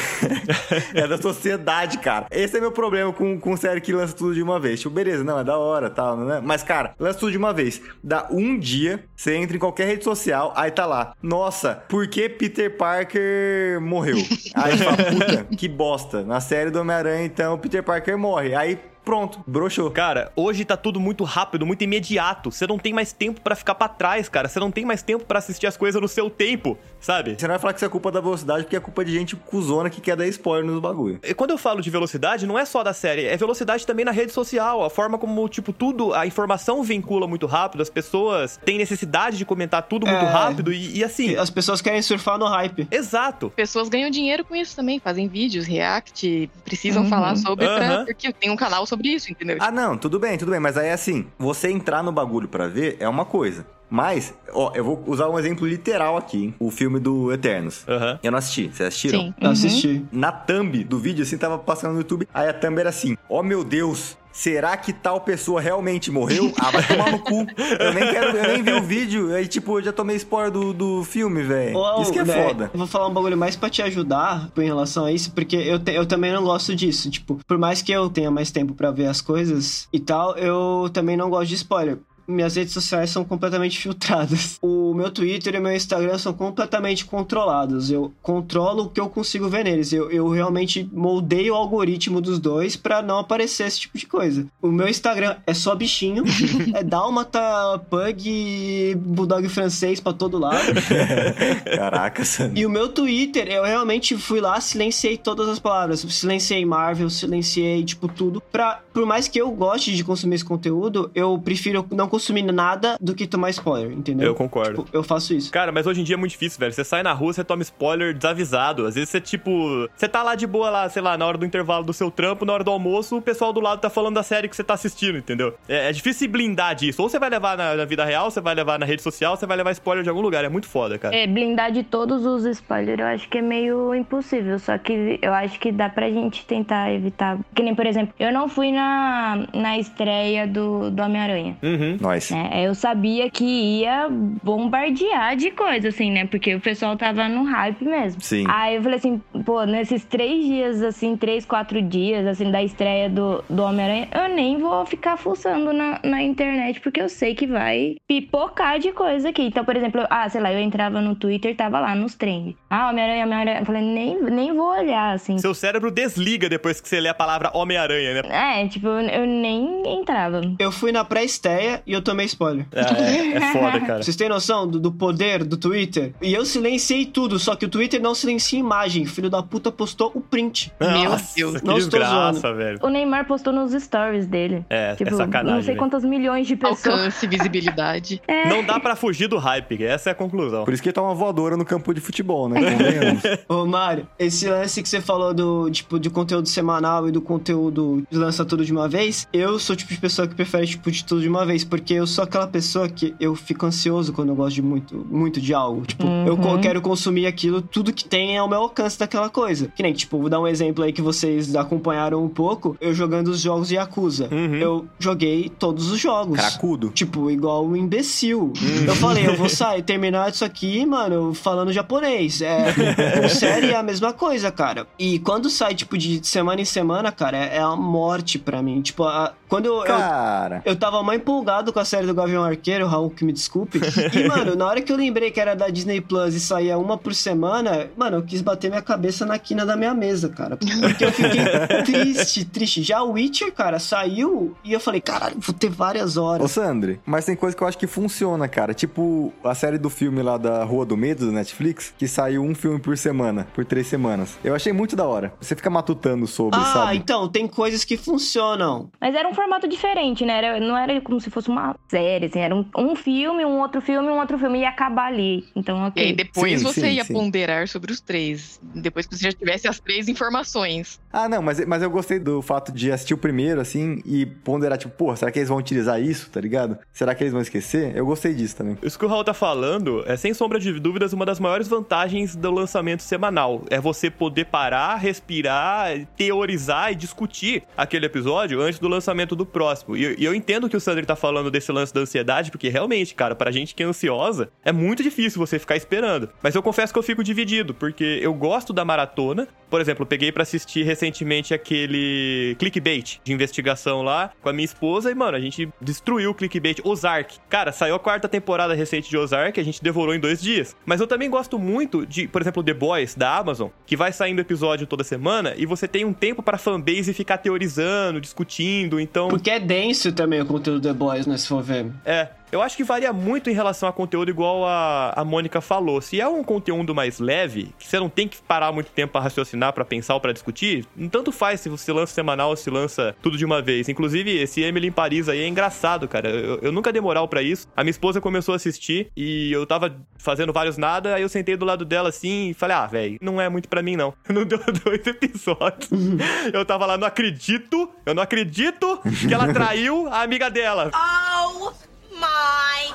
é da sociedade, cara. Esse é meu problema com, com série que lança tudo de uma vez. Tipo, beleza, não, é da hora, tal, né? Mas, cara, lança tudo de uma vez. Dá um dia, você entra em qualquer rede social, aí tá lá. Nossa, por que Peter Parker morreu? Aí fala, puta, que bosta. Na série do Homem-Aranha, então, Peter Parker morre. Aí, pronto, broxou. Cara, hoje tá tudo muito rápido, muito imediato. Você não tem mais tempo pra ficar pra trás, cara. Você não tem mais tempo pra assistir as coisas no seu tempo, sabe? Você não vai falar que isso é culpa da velocidade, porque é culpa de gente cuzona que quer dar spoiler nos bagulho. E Quando eu falo de velocidade, não é só da série, é velocidade também na rede social. A forma como, tipo, tudo, a informação vincula muito rápido, as pessoas têm necessidade de comentar tudo muito É. rápido e, e assim. As pessoas querem surfar no hype. Exato. Pessoas ganham dinheiro com isso também, fazem vídeos, react, precisam Uhum. falar sobre, pra- Aham. porque tem um canal sobre isso, entendeu? Ah, não, tudo bem, tudo bem, mas aí assim, você entrar no bagulho pra ver é uma coisa. Mas, ó, eu vou usar um exemplo literal aqui, hein? o filme do Eternos. Aham. Eu não assisti, vocês assistiram? Sim. Eu assisti. Na thumb do vídeo, assim, tava passando no YouTube, aí a thumb era assim, ó meu Deus, será que tal pessoa realmente morreu? Ah, vai tomar no cu. Eu nem quero, eu nem vi o vídeo, aí tipo, eu já tomei spoiler do, do filme, velho. Isso que é né, foda. Eu vou falar um bagulho mais pra te ajudar em relação a isso, porque eu, te- eu também não gosto disso. Tipo, por mais que eu tenha mais tempo pra ver as coisas e tal, eu também não gosto de spoiler. Minhas redes sociais são completamente filtradas. O meu Twitter e meu Instagram são completamente controlados. Eu controlo o que eu consigo ver neles. Eu, eu realmente moldei o algoritmo dos dois pra não aparecer esse tipo de coisa. O meu Instagram é só bichinho, é dálmata, pug, bulldog francês pra todo lado. Caraca. E o meu Twitter, eu realmente fui lá, silenciei todas as palavras. Silenciei Marvel, silenciei, tipo, tudo. Pra, por mais que eu goste de consumir esse conteúdo, eu prefiro não consumir nada do que tomar spoiler, entendeu? Eu concordo. Tipo, eu faço isso. Cara, mas hoje em dia é muito difícil, velho. Você sai na rua, você toma spoiler desavisado. Às vezes você, tipo. Você tá lá de boa, lá, sei lá, na hora do intervalo do seu trampo, na hora do almoço, o pessoal do lado tá falando da série que você tá assistindo, entendeu? É, é difícil se blindar disso. Ou você vai levar na, na vida real, você vai levar na rede social, você vai levar spoiler de algum lugar. É muito foda, cara. É, blindar de todos os spoilers eu acho que é meio impossível. Só que eu acho que dá pra gente tentar evitar. Que nem, por exemplo, eu não fui na, na estreia do, do Homem-Aranha. Uhum. Nós. né? Eu sabia que ia bombardear de coisa, assim, né? Porque o pessoal tava no hype mesmo. Sim. Aí eu falei assim, pô, nesses três dias, assim, três, quatro dias, assim, da estreia do, do Homem-Aranha, eu nem vou ficar fuçando na, na internet, porque eu sei que vai pipocar de coisa aqui. Então, por exemplo, ah, sei lá, eu entrava no Twitter, tava lá nos trends. Ah, Homem-Aranha, Homem-Aranha. Eu falei, nem, nem vou olhar, assim. Seu cérebro desliga depois que você lê a palavra Homem-Aranha, né? É, tipo, eu, eu nem entrava. Eu fui na pré-estreia e eu tomei spoiler. É, é, é foda, cara. Vocês têm noção do, do poder do Twitter? E eu silenciei tudo, só que o Twitter não silencia imagem. O filho da puta postou o print. Meu Nossa, Deus. que Não estou desgraça, velho. O Neymar postou nos stories dele. É, Tipo, é sacanagem. não sei velho. quantas milhões de pessoas. Alcance, visibilidade. Não dá pra fugir do hype, essa é a conclusão. Por isso que ele tá uma voadora no campo de futebol, né? Convenhamos. Ô, Mário, esse lance que você falou do, tipo, de conteúdo semanal e do conteúdo de lança tudo de uma vez, eu sou o tipo de pessoa que prefere, tipo, de tudo de uma vez, porque eu sou aquela pessoa que eu fico ansioso quando eu gosto de muito, muito de algo. Tipo, eu co- quero consumir aquilo, tudo que tem é ao meu alcance daquela coisa. Que nem, tipo, vou dar um exemplo aí que vocês acompanharam um pouco, eu jogando os jogos de Yakuza. Eu joguei todos os jogos. Cracudo. Tipo, igual um imbecil. Eu falei, eu vou sair, terminar isso aqui, mano, falando japonês. É, com série é a mesma coisa, cara. E quando sai, tipo, de semana em semana, cara, é, é a morte pra mim. Tipo, a- quando eu, eu, Cara. eu tava mais empolgado com a série do Gavião Arqueiro, Raul, que me desculpe. E, mano, na hora que eu lembrei que era da Disney Plus e saía uma por semana, mano, eu quis bater minha cabeça na quina da minha mesa, cara. Porque eu fiquei triste, triste. Já o Witcher, cara, saiu e eu falei, caralho, vou ter várias horas. Ô, Sandri, mas tem coisa que eu acho que funciona, cara. Tipo a série do filme lá da Rua do Medo, do Netflix, que saiu um filme por semana, por três semanas. Eu achei muito da hora. Você fica matutando sobre, Ah, sabe? então, tem coisas que funcionam. Mas era um formato diferente, né? Era, não era como se fosse uma série, assim. Era um, um filme, um outro filme, um outro filme. E ia acabar ali. Então, E aí ok. depois Sim, você sim, ia sim. ponderar sobre os três. Depois que você já tivesse as três informações. Ah, não, mas, mas eu gostei do fato de assistir o primeiro, assim, e ponderar, tipo, pô, será que eles vão utilizar isso, tá ligado? Será que eles vão esquecer? Eu gostei disso também. Isso que o Raul tá falando é, sem sombra de dúvidas, uma das maiores vantagens do lançamento semanal. É você poder parar, respirar, teorizar e discutir aquele episódio antes do lançamento do próximo. E, e eu entendo que o Sandro tá falando desse lance da ansiedade, porque realmente, cara, pra gente que é ansiosa, é muito difícil você ficar esperando. Mas eu confesso que eu fico dividido, porque eu gosto da maratona. Por exemplo, peguei pra assistir recentemente aquele clickbait de investigação lá com a minha esposa e, mano, a gente destruiu o clickbait Ozark. Cara, saiu a quarta temporada recente de Ozark, a gente devorou em dois dias. Mas eu também gosto muito de, por exemplo, The Boys da Amazon, que vai saindo episódio toda semana e você tem um tempo pra fanbase ficar teorizando, discutindo. Então, Porque é denso também o conteúdo do The Boys, né, se for ver. é. Eu acho que varia muito em relação a conteúdo, igual a, a Mônica falou. Se é um conteúdo mais leve, que você não tem que parar muito tempo pra raciocinar, pra pensar ou pra discutir, não tanto faz se você lança semanal ou se lança tudo de uma vez. Inclusive, esse Emily em Paris aí é engraçado, cara. Eu, eu nunca dei moral pra isso. A minha esposa começou a assistir e eu tava fazendo vários nada, aí eu sentei do lado dela assim e falei, ah, velho, não é muito pra mim não. Não deu dois episódios. eu tava lá, não acredito, eu não acredito que ela traiu a amiga dela. Oh my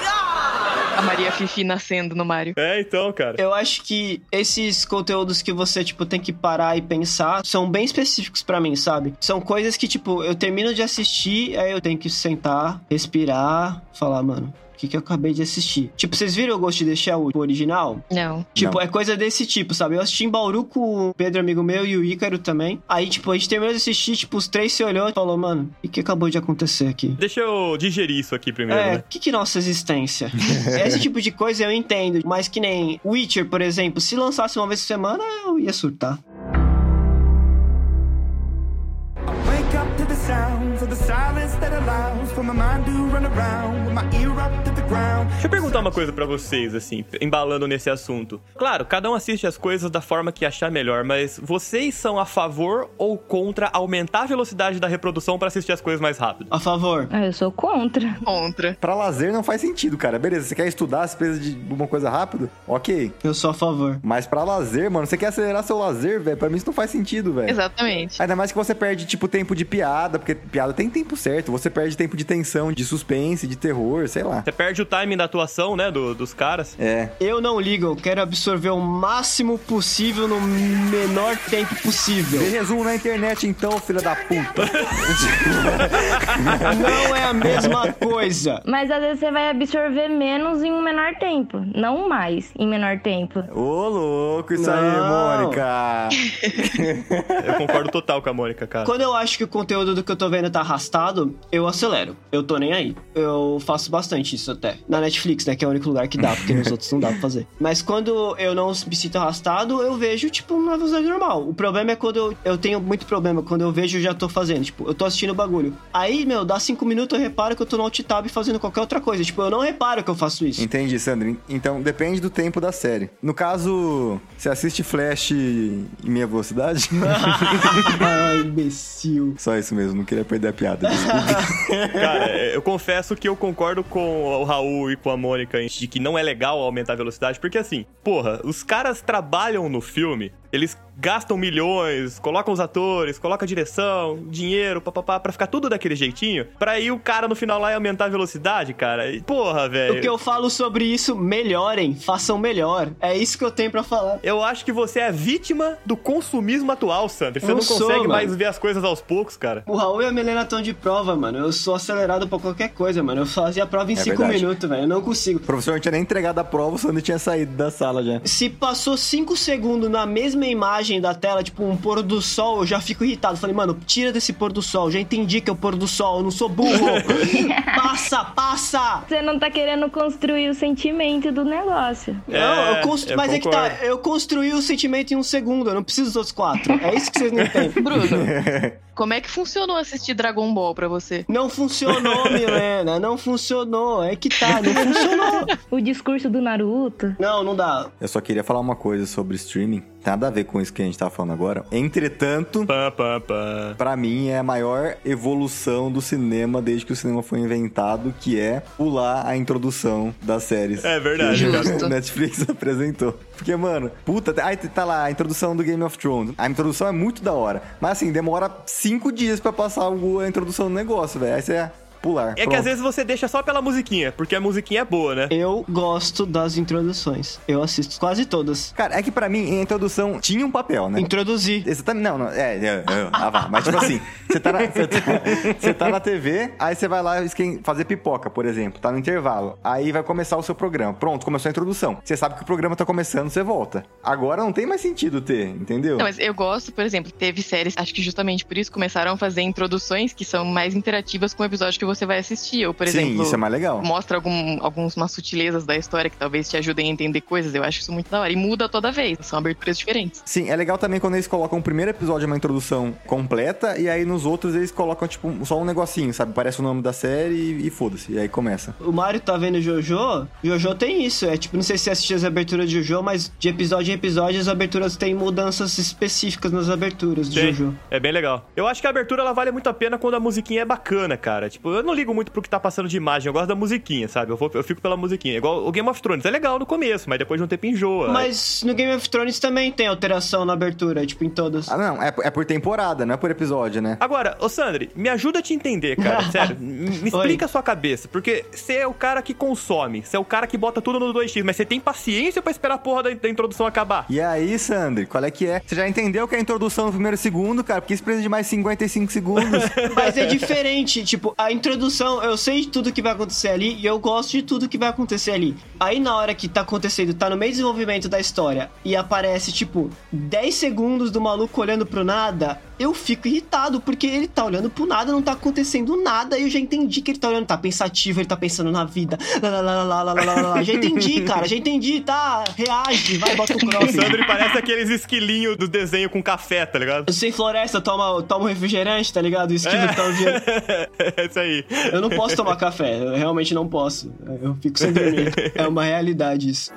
god! A Maria Fifi nascendo no Mario. É, então, cara. Eu acho que esses conteúdos que você, tipo, tem que parar e pensar são bem específicos pra mim, sabe? São coisas que, tipo, eu termino de assistir, aí eu tenho que sentar, respirar, falar, mano, que, que eu acabei de assistir? Tipo, vocês viram o Ghost in the Shell, o original? Não. Tipo, Não. é coisa desse tipo, sabe? Eu assisti em Bauru com o Pedro, amigo meu, e o Ícaro também. Aí, tipo, a gente terminou de assistir, tipo, os três se olhou e falou, mano, o que, que acabou de acontecer aqui? Deixa eu digerir isso aqui primeiro, É, né? o que, que nossa existência? Esse tipo de coisa eu entendo, mas que nem Witcher, por exemplo, se lançasse uma vez por semana, eu ia surtar. Wake up to the sounds of the that allows for my mind to run around with my ear up to the. Deixa eu perguntar uma coisa pra vocês, assim, embalando nesse assunto. Claro, cada um assiste as coisas da forma que achar melhor, mas vocês são a favor ou contra aumentar a velocidade da reprodução pra assistir as coisas mais rápido? A favor. Ah, eu sou contra. Contra. Pra lazer não faz sentido, cara. Beleza, você quer estudar, você precisa de uma coisa rápido? Ok. Eu sou a favor. Mas pra lazer, mano, você quer acelerar seu lazer, velho? Pra mim isso não faz sentido, velho. Exatamente. Ainda mais que você perde, tipo, tempo de piada, porque piada tem tempo certo. Você perde tempo de tensão, de suspense, de terror, sei lá. Você perde o timing da atuação, né, do- dos caras. É. Eu não ligo, eu quero absorver o máximo possível no menor tempo possível. Vê resumo na internet então, filha da puta. Não é a mesma coisa. Mas às vezes você vai absorver menos em um menor tempo, não mais em menor tempo. Ô, louco, isso aí, Não. Mônica. Eu concordo total com a Mônica, cara. Quando eu acho que o conteúdo do que eu tô vendo tá arrastado, eu acelero. Eu tô nem aí. Eu faço bastante isso até. Na Netflix, né? Que é o único lugar que dá, porque nos outros não dá pra fazer. Mas quando eu não me sinto arrastado, eu vejo, tipo, uma velocidade normal. O problema é quando eu, eu tenho muito problema. Quando eu vejo, eu já tô fazendo. Tipo, eu tô assistindo o bagulho. Aí, meu, dá cinco minutos, eu reparo que eu tô no alt tab fazendo qualquer outra coisa. Tipo, eu não reparo que eu faço isso. Entendi, Sandro. Então depende do tempo da série. No caso, você assiste Flash em meia velocidade? Ai, imbecil. Só isso mesmo, não queria perder a piada. desculpa. Cara, eu confesso que eu concordo com o Raul e com a Mônica de que não é legal aumentar a velocidade, porque assim, porra, os caras trabalham no filme, eles gastam milhões, colocam os atores, colocam a direção, dinheiro, papapá, pra ficar tudo daquele jeitinho, pra aí o cara no final lá e aumentar a velocidade, cara. E, porra, velho. O que eu falo sobre isso, melhorem, façam melhor. É isso que eu tenho pra falar. Eu acho que você é vítima do consumismo atual, Sandro. Você Eu não sou, consegue mano. mais ver as coisas aos poucos, cara. O Raul e a Milena estão de prova, mano. Eu sou acelerado pra qualquer coisa, mano. Eu fazia a prova em É 5 verdade. minutos, velho. Eu não consigo. O professor não tinha nem entregado a prova, o Sandro tinha saído da sala já. Se passou 5 segundos na mesma imagem da tela, tipo um pôr do sol, eu já fico irritado. Falei, mano, tira desse pôr do sol. Já entendi que é o pôr do sol, eu não sou burro. passa, passa! Você não tá querendo construir o sentimento do negócio. não, É, eu constru... eu Mas é que tá, concordo. eu construí o sentimento em um segundo, eu não preciso dos outros quatro. É isso que vocês não entendem. Bruno, como é que funcionou assistir Dragon Ball pra você? Não funcionou, Milena, não funcionou. É que tá, não funcionou. O discurso do Naruto. Não, não dá. Eu só queria falar uma coisa sobre streaming. Tem nada a ver com isso que a gente tá falando agora. Entretanto, Pam, pam, pam. Pra mim é a maior evolução do cinema desde que o cinema foi inventado, que é pular a introdução das séries. É verdade, que cara. o Netflix apresentou. Porque, mano, puta, aí tá lá a introdução do Game of Thrones. A introdução é muito da hora. Mas assim, demora cinco dias pra passar a introdução do negócio, velho. Aí você é pular. É que Pronto. às vezes você deixa só pela musiquinha, porque a musiquinha é boa, né? Eu gosto das introduções. Eu assisto quase todas. Cara, é que pra mim a introdução tinha um papel, né? Introduzir. Exatamente, não, não, é, é, é, ah, vá. mas tipo assim, você tá, na, você, tá, você tá na TV, aí você vai lá fazer pipoca, por exemplo, tá no intervalo, aí vai começar o seu programa, pronto, começou a introdução, você sabe que o programa tá começando, você volta. Agora não tem mais sentido ter, entendeu? Não, mas eu gosto, por exemplo, teve séries, acho que justamente por isso começaram a fazer introduções que são mais interativas com o episódio que você vai assistir. Ou, por Sim, exemplo, isso é mais legal. mostra algum, algumas sutilezas da história que talvez te ajudem a entender coisas. Eu acho isso muito da hora. E muda toda vez. São aberturas diferentes. Sim, é legal também quando eles colocam o primeiro episódio uma introdução completa e aí nos outros eles colocam, tipo, só um negocinho, sabe? Parece o nome da série e, e foda-se. E aí começa. O Mário tá vendo Jojo? Jojo tem isso. É tipo, não sei se você assistiu as aberturas de Jojo, mas de episódio em episódio as aberturas têm mudanças específicas nas aberturas de Tem. Jojo. É bem legal. Eu acho que a abertura ela vale muito a pena quando a musiquinha é bacana, cara. Tipo, eu não ligo muito pro que tá passando de imagem, eu gosto da musiquinha, sabe? Eu, vou- eu fico pela musiquinha. Igual o Game of Thrones, é legal no começo, mas depois de um tempo enjoa. Mas no Game of Thrones também tem alteração na abertura, tipo, em todas. Ah, não, é, é por temporada, não é por episódio, né? Agora, ô Sandri, me ajuda a te entender, cara. Sério, me explica a sua cabeça. Porque você é o cara que consome, você é o cara que bota tudo no 2x, mas você tem paciência pra esperar a porra da, da introdução acabar. E aí, Sandri, qual é que é? Você já entendeu que é a introdução no primeiro segundo, cara? Porque isso precisa de mais 55 segundos. Mas é diferente, tipo, a introdução, eu sei de tudo que vai acontecer ali e eu gosto de tudo que vai acontecer ali. Aí na hora que tá acontecendo, tá no meio desenvolvimento da história e aparece, tipo, 10 segundos do maluco olhando pro nada, eu fico irritado, porque ele tá olhando pro nada, não tá acontecendo nada, e eu já entendi que ele tá olhando, tá pensativo, ele tá pensando na vida. Lá, lá, lá, lá, lá, lá, lá, lá. Já entendi, cara, já entendi, tá? Reage, vai, bota o O cross. Sandri parece aqueles esquilinhos do desenho com café, tá ligado? Sem floresta, toma, toma um refrigerante, tá ligado? O esquilo que tá ouvindo. é isso aí. Eu não posso tomar café, eu realmente não posso. Eu fico sem dormir. É uma realidade isso.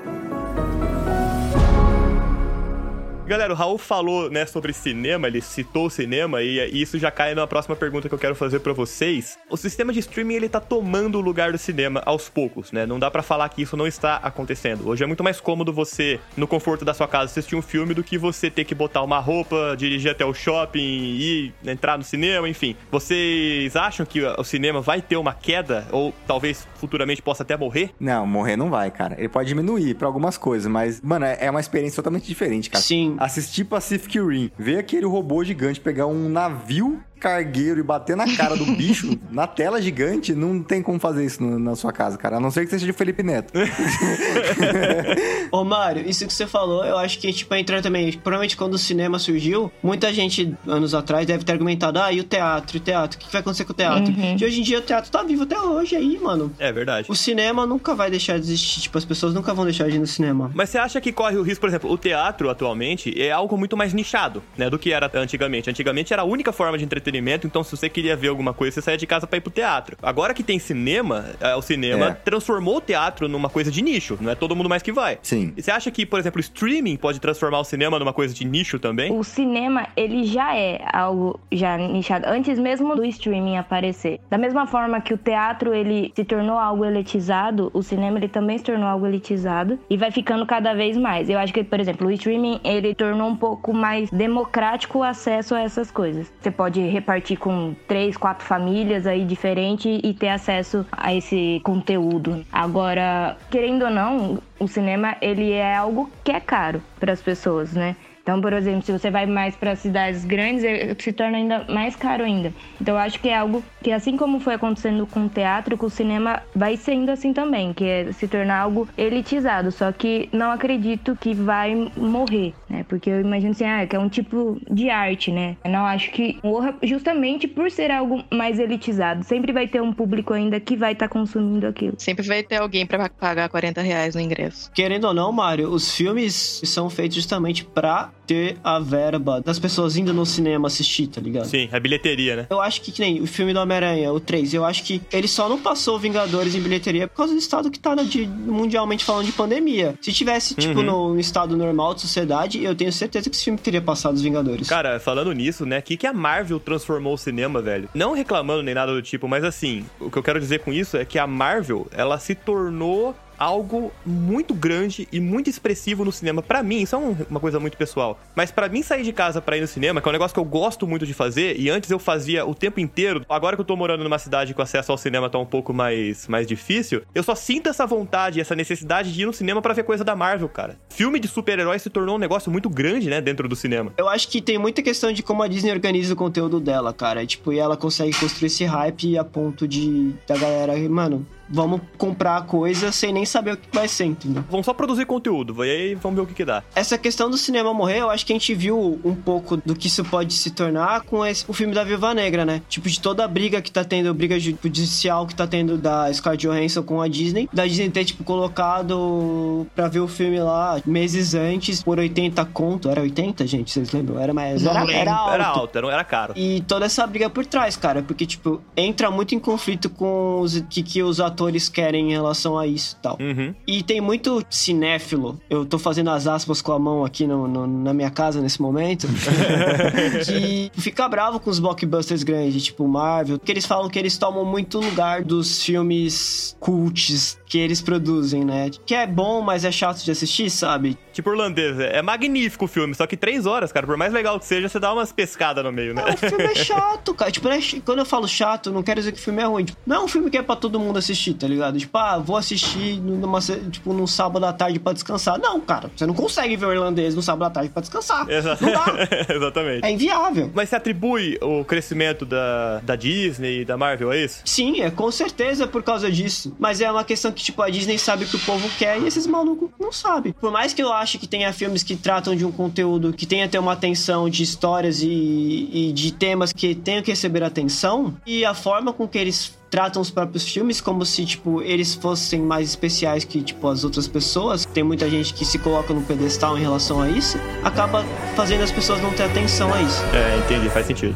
Galera, o Raul falou, né, sobre cinema, ele citou o cinema e, e isso já cai na próxima pergunta que eu quero fazer pra vocês. O sistema de streaming, ele tá tomando o lugar do cinema aos poucos, né? Não dá pra falar que isso não está acontecendo. Hoje é muito mais cômodo você, no conforto da sua casa, assistir um filme do que você ter que botar uma roupa, dirigir até o shopping e entrar no cinema, enfim. Vocês acham que o cinema vai ter uma queda ou talvez futuramente possa até morrer? Não, morrer não vai, cara. Ele pode diminuir pra algumas coisas, mas, mano, é é uma experiência totalmente diferente, cara. Sim. Assistir Pacific Rim, ver aquele robô gigante pegar um navio cargueiro e bater na cara do bicho na tela gigante, não tem como fazer isso no- na sua casa, cara. A não ser que você seja o Felipe Neto. Ô, Mário, isso que você falou, eu acho que, tipo, entrando também. Provavelmente quando o cinema surgiu, muita gente, anos atrás, deve ter argumentado: ah, e o teatro? E o teatro? O que vai acontecer com o teatro? Uhum. E hoje em dia o teatro tá vivo até hoje aí, mano. É verdade. O cinema nunca vai deixar de existir. Tipo, as pessoas nunca vão deixar de ir no cinema. Mas você acha que corre o risco, por exemplo, o teatro atualmente é algo muito mais nichado, né, do que era antigamente. Antigamente era a única forma de entretenimento, então se você queria ver alguma coisa, você saía de casa pra ir pro teatro. Agora que tem cinema, é, o cinema É. transformou o teatro numa coisa de nicho, não é todo mundo mais que vai. Sim. E você acha que, por exemplo, o streaming pode transformar o cinema numa coisa de nicho também? O cinema, ele já é algo já nichado, antes mesmo do streaming aparecer. Da mesma forma que o teatro, ele se tornou algo elitizado, o cinema, ele também se tornou algo elitizado e vai ficando cada vez mais. Eu acho que, por exemplo, o streaming, ele tornou um pouco mais democrático o acesso a essas coisas. Você pode repartir com três, quatro famílias aí diferentes e ter acesso a esse conteúdo. Agora, querendo ou não, o cinema, ele é algo que é caro para as pessoas, né? Então, por exemplo, se você vai mais para cidades grandes, se torna ainda mais caro ainda. Então, eu acho que é algo que, assim como foi acontecendo com o teatro, com o cinema, vai sendo assim também, que é se tornar algo elitizado. Só que não acredito que vai morrer, né? Porque eu imagino assim, ah, que é um tipo de arte, né? Eu não acho que morra justamente por ser algo mais elitizado. Sempre vai ter um público ainda que vai estar consumindo aquilo. Sempre vai ter alguém pra pagar 40 reais no ingresso. Querendo ou não, Mário, os filmes são feitos justamente pra ter a verba das pessoas indo no cinema assistir, tá ligado? Sim, a bilheteria, né? Eu acho que, que nem o filme do Homem-Aranha, o 3, eu acho que ele só não passou Vingadores em bilheteria por causa do estado que tá de, mundialmente falando de pandemia. Se tivesse, tipo, Uhum. no, no estado normal de sociedade, eu tenho certeza que esse filme teria passado os Vingadores. Cara, falando nisso, né? Que, que a Marvel transformou o cinema, velho? Não reclamando nem nada do tipo, mas assim, o que eu quero dizer com isso é que a Marvel, ela se tornou algo muito grande e muito expressivo no cinema. Pra mim, isso é um- uma coisa muito pessoal. Mas pra mim sair de casa pra ir no cinema, que é um negócio que eu gosto muito de fazer, e antes eu fazia o tempo inteiro, agora que eu tô morando numa cidade o acesso ao cinema tá um pouco mais, mais difícil, eu só sinto essa vontade, essa necessidade de ir no cinema pra ver coisa da Marvel, cara. Filme de super-heróis se tornou um negócio muito grande, né, dentro do cinema. Eu acho que tem muita questão de como a Disney organiza o conteúdo dela, cara. Tipo, e ela consegue construir esse hype a ponto de da galera, mano, vamos comprar a coisa sem nem saber o que vai ser, entendeu? Vamos só produzir conteúdo, e aí vamos ver o que que dá. Essa questão do cinema morrer, eu acho que a gente viu um pouco do que isso pode se tornar com esse, o filme da Viúva Negra, né? Tipo, de toda a briga que tá tendo, briga judicial que tá tendo da Scarlett Johansson com a Disney. Da Disney ter, tipo, colocado pra ver o filme lá meses antes por 80 conto. Era 80, gente? Vocês lembram? Era mais... Era, lembro. era alto. Era alto, era, era caro. E toda essa briga por trás, cara, porque, tipo, entra muito em conflito com os que, que os atores querem em relação a isso e tal. Uhum. E tem muito cinéfilo, eu tô fazendo as aspas com a mão aqui no- no- na minha casa nesse momento, que fica bravo com os blockbusters grandes, tipo Marvel, porque eles falam que eles tomam muito lugar dos filmes cults que eles produzem, né? Que é bom, mas é chato de assistir, sabe? Tipo irlandês, é é magnífico o filme, só que três horas, cara. Por mais legal que seja, você dá umas pescadas no meio, né? O filme é chato, cara. Tipo, é quando eu falo chato, não quero dizer que o filme é ruim. Não é um filme que é pra todo mundo assistir, tá ligado? Tipo, ah, vou assistir numa, tipo, num sábado à tarde pra descansar. Não, cara, você não consegue ver o irlandês no sábado à tarde pra descansar. Exa- Não dá. Exatamente. É inviável. Mas você atribui o crescimento da, da Disney e da Marvel a isso? Sim, é com certeza por causa disso. Mas é uma questão que, tipo, a Disney sabe o que o povo quer e esses malucos não sabem. Por mais que eu ache que tenha filmes que tratam de um conteúdo que tenha ter uma atenção de histórias e, e de temas que tenham que receber atenção, e a forma com que eles tratam os próprios filmes como se, tipo, eles fossem mais especiais que, tipo, as outras pessoas. Tem muita gente que se coloca no pedestal em relação a isso, acaba fazendo as pessoas não ter atenção a isso. É, entendi, faz sentido.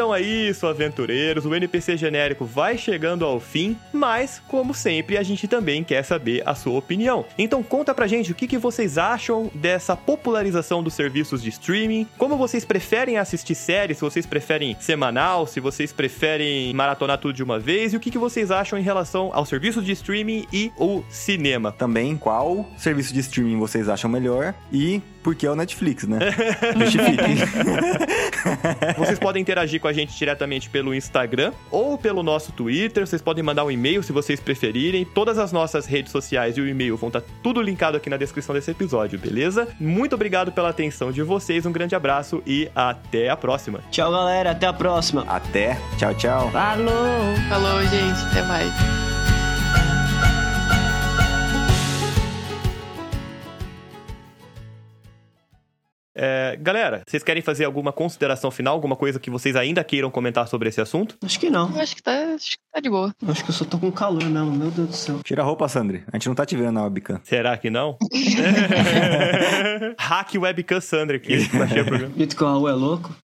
Então é isso, aventureiros. O NPC genérico vai chegando ao fim, mas, como sempre, a gente também quer saber a sua opinião. Então conta pra gente o que, que vocês acham dessa popularização dos serviços de streaming, como vocês preferem assistir séries, se vocês preferem semanal, se vocês preferem maratonar tudo de uma vez, e o que, que vocês acham em relação ao serviço de streaming e o cinema. Também qual serviço de streaming vocês acham melhor e por que é o Netflix, né? Justifique. Vocês podem interagir com a gente diretamente pelo Instagram ou pelo nosso Twitter. Vocês podem mandar um e-mail se vocês preferirem. Todas as nossas redes sociais e o e-mail vão estar tudo linkado aqui na descrição desse episódio, beleza? Muito obrigado pela atenção de vocês. Um grande abraço e até a próxima. Tchau, galera. Até a próxima. Até. Tchau, tchau. Falou! Falou, gente. Até mais. É, galera, vocês querem fazer alguma consideração final? Alguma coisa que vocês ainda queiram comentar sobre esse assunto? Acho que não. Eu acho que tá, acho que tá de boa. Acho que eu só tô com calor mesmo. Meu Deus do céu. Tira a roupa, Sandri. A gente não tá te vendo na webcam. Será que não? Hack Webcam Sandra aqui. Raul é louco.